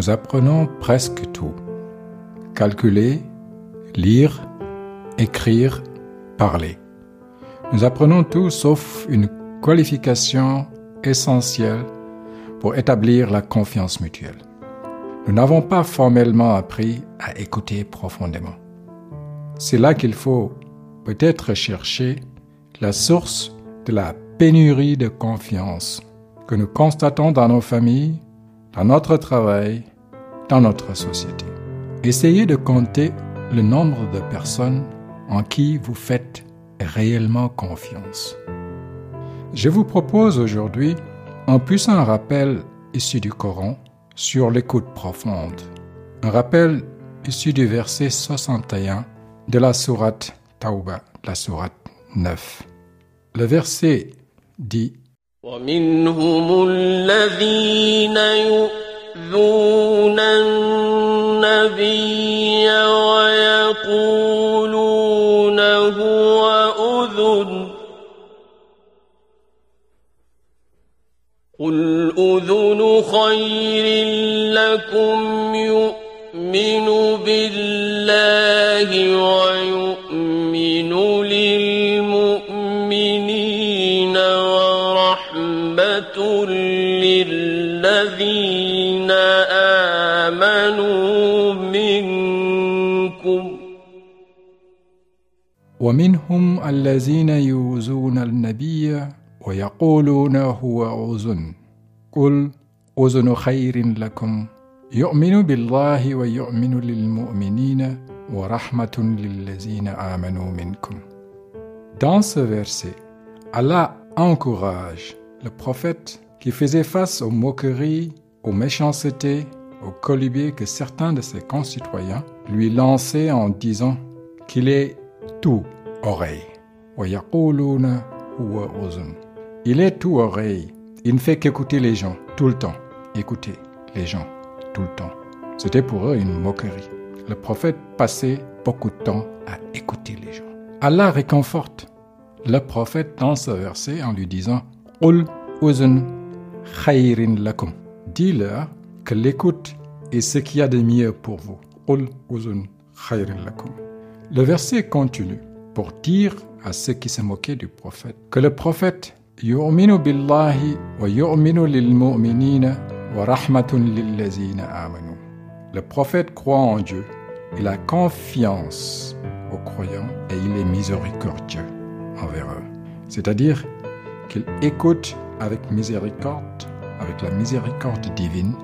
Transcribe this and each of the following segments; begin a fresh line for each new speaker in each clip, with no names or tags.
nous apprenons presque tout. Calculer, lire, écrire, parler. Nous apprenons tout sauf une qualification essentielle pour établir la confiance mutuelle. Nous n'avons pas formellement appris à écouter profondément. C'est là qu'il faut peut-être chercher la source de la pénurie de confiance que nous constatons dans nos familles, dans notre travail, dans notre société. Essayez de compter le nombre de personnes en qui vous faites réellement confiance. Je vous propose aujourd'hui un puissant rappel issu du Coran sur l'écoute profonde. Un rappel issu du verset 61 de la sourate Tauba, la sourate 9. Le verset dit
يؤذون النبي ويقولون هو أذن قل أذن خير لكم يؤمن بالله ويؤمن للذين آمنوا منكم.
ومنهم الذين يؤذون النبي ويقولون هو أذن. قل أذن خير لكم. يؤمن بالله ويؤمن للمؤمنين ورحمة للذين آمنوا منكم. Dans ce verset, Allah encourage le prophète qui faisait face aux moqueries, aux méchancetés, aux colibés que certains de ses concitoyens lui lançaient en disant qu'il est tout oreille. Il est tout oreille. Il ne fait qu'écouter les gens tout le temps. Écouter les gens tout le temps. C'était pour eux une moquerie. Le prophète passait beaucoup de temps à écouter les gens. Allah réconforte le prophète dans ce verset en lui disant Dis-leur que l'écoute est ce qu'il y a de mieux pour vous. Le verset continue pour dire à ceux qui se moquaient du prophète que le prophète. Le prophète croit en Dieu, il a confiance aux croyants et il est miséricordieux envers eux. C'est-à-dire qu'il écoute avec miséricorde, avec la miséricorde divine.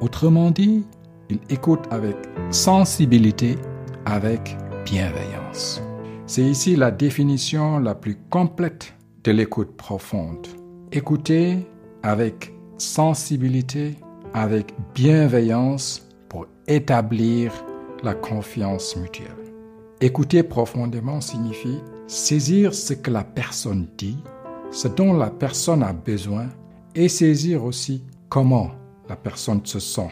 Autrement dit, il écoute avec sensibilité, avec bienveillance. C'est ici la définition la plus complète de l'écoute profonde. Écouter avec sensibilité, avec bienveillance pour établir la confiance mutuelle. Écouter profondément signifie saisir ce que la personne dit, ce dont la personne a besoin, et saisir aussi comment la personne se sent.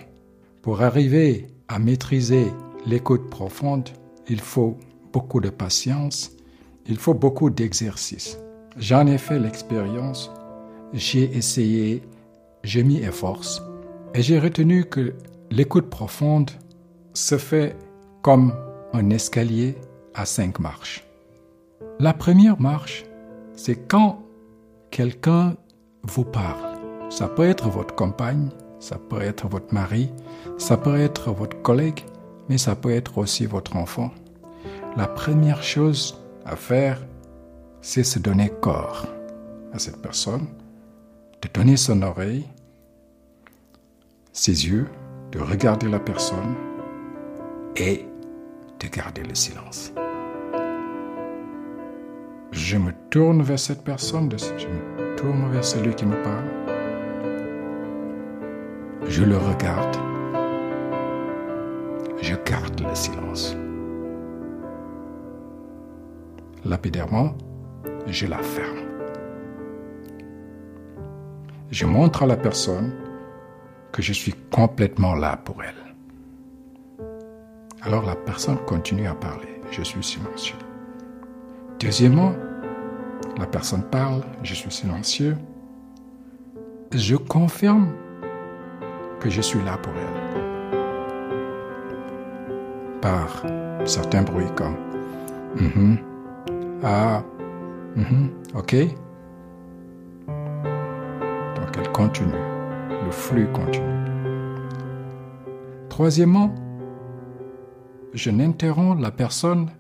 Pour arriver à maîtriser l'écoute profonde, il faut beaucoup de patience, il faut beaucoup d'exercice. J'en ai fait l'expérience, j'ai essayé, j'ai mis efforts, et j'ai retenu que l'écoute profonde se fait comme un escalier à cinq marches. La première marche, c'est quand quelqu'un vous parle. Ça peut être votre compagne, ça peut être votre mari, ça peut être votre collègue, mais ça peut être aussi votre enfant. La première chose à faire, c'est se donner corps à cette personne, de donner son oreille, ses yeux, de regarder la personne et de garder le silence. Je me tourne vers cette personne, je me tourne vers celui qui me parle. Je le regarde. Je garde le silence. Lapidairement, je la ferme. Je montre à la personne que je suis complètement là pour elle. Alors la personne continue à parler. Je suis silencieux. Deuxièmement, la personne parle, je suis silencieux. Je confirme que je suis là pour elle. par certains bruits comme Mhm. Ah, mhm, ok. Donc elle continue, le flux continue. Troisièmement, je n'interromps la personne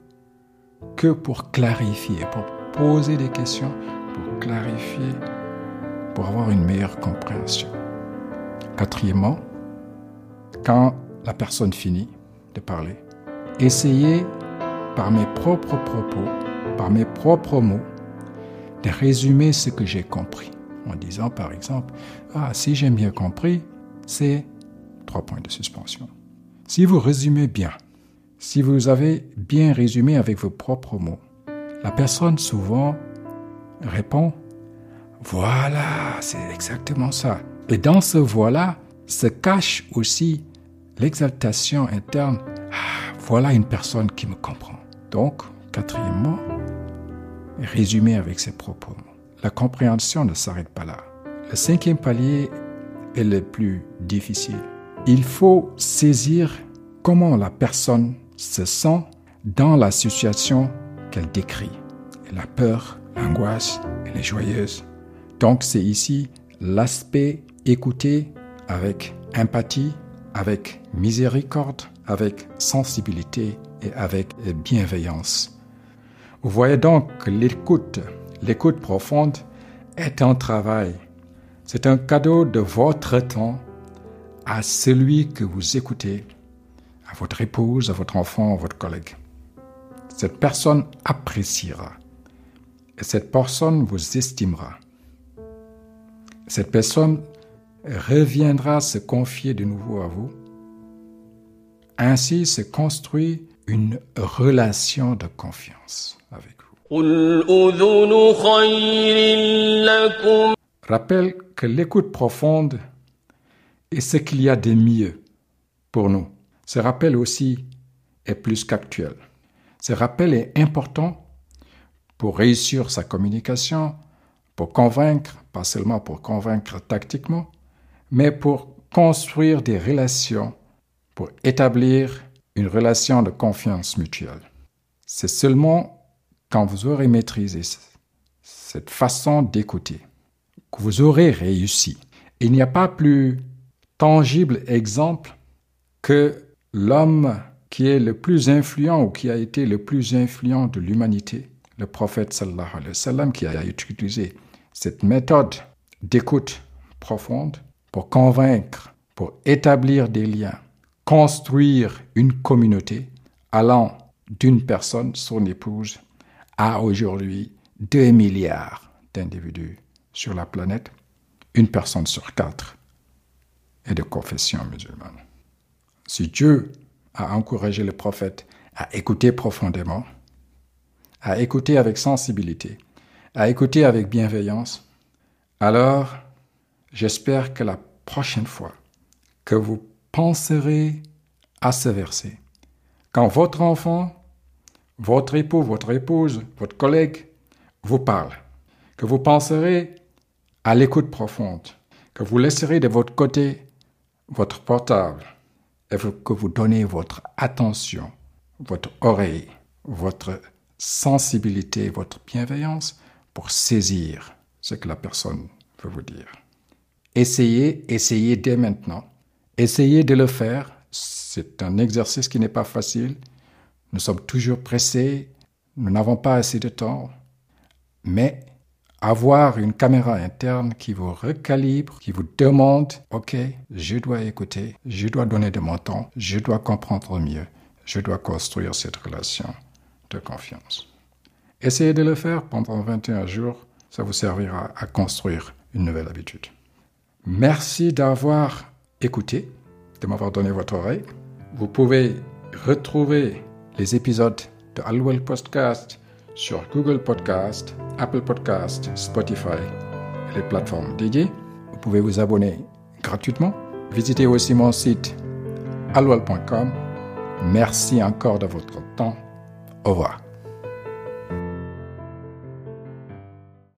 que pour clarifier, pour poser des questions, pour clarifier, pour avoir une meilleure compréhension. Quatrièmement, quand la personne finit de parler, essayez par mes propres propos, par mes propres mots, de résumer ce que j'ai compris. En disant par exemple, ah, si j'ai bien compris, c'est trois points de suspension. Si vous résumez bien, si vous avez bien résumé avec vos propres mots, la personne souvent répond, voilà, c'est exactement ça. Et dans ce voilà se cache aussi l'exaltation interne, ah, voilà une personne qui me comprend. Donc, quatrièmement, résumer avec ses propres mots. La compréhension ne s'arrête pas là. Le cinquième palier est le plus difficile. Il faut saisir comment la personne se sent dans la situation qu'elle décrit. Elle a peur, l'angoisse, elle est joyeuse. Donc c'est ici l'aspect écouter avec empathie, avec miséricorde, avec sensibilité et avec bienveillance. Vous voyez donc que l'écoute, l'écoute profonde, est un travail. C'est un cadeau de votre temps à celui que vous écoutez, votre épouse, votre enfant, votre collègue. Cette personne appréciera. Et cette personne vous estimera. Cette personne reviendra se confier de nouveau à vous. Ainsi se construit une relation de confiance avec vous. Rappelle que l'écoute profonde est ce qu'il y a de mieux pour nous. Ce rappel aussi est plus qu'actuel. Ce rappel est important pour réussir sa communication, pour convaincre, pas seulement pour convaincre tactiquement, mais pour construire des relations, pour établir une relation de confiance mutuelle. C'est seulement quand vous aurez maîtrisé cette façon d'écouter que vous aurez réussi. Il n'y a pas plus tangible exemple que l'homme qui est le plus influent ou qui a été le plus influent de l'humanité, le prophète sallallahu alayhi wa sallam, qui a utilisé cette méthode d'écoute profonde pour convaincre, pour établir des liens, construire une communauté allant d'une personne, son épouse, à aujourd'hui 2 milliards d'individus sur la planète, une personne sur quatre est de confession musulmane. Si Dieu a encouragé le prophète à écouter profondément, à écouter avec sensibilité, à écouter avec bienveillance, alors j'espère que la prochaine fois que vous penserez à ce verset, quand votre enfant, votre époux, votre épouse, votre collègue vous parle, que vous penserez à l'écoute profonde, que vous laisserez de votre côté votre portable que vous donnez votre attention, votre oreille, votre sensibilité, votre bienveillance pour saisir ce que la personne veut vous dire. Essayez, essayez dès maintenant. Essayez de le faire. C'est un exercice qui n'est pas facile. Nous sommes toujours pressés. Nous n'avons pas assez de temps. Mais avoir une caméra interne qui vous recalibre, qui vous demande, OK, je dois écouter, je dois donner de mon temps, je dois comprendre mieux, je dois construire cette relation de confiance. Essayez de le faire pendant 21 jours, ça vous servira à construire une nouvelle habitude. Merci d'avoir écouté, de m'avoir donné votre oreille. Vous pouvez retrouver les épisodes de Alwell Podcast sur Google Podcast, Apple Podcast, Spotify et les plateformes dédiées. Vous pouvez vous abonner gratuitement. Visitez aussi mon site alwell.com. Merci encore de votre temps. Au revoir.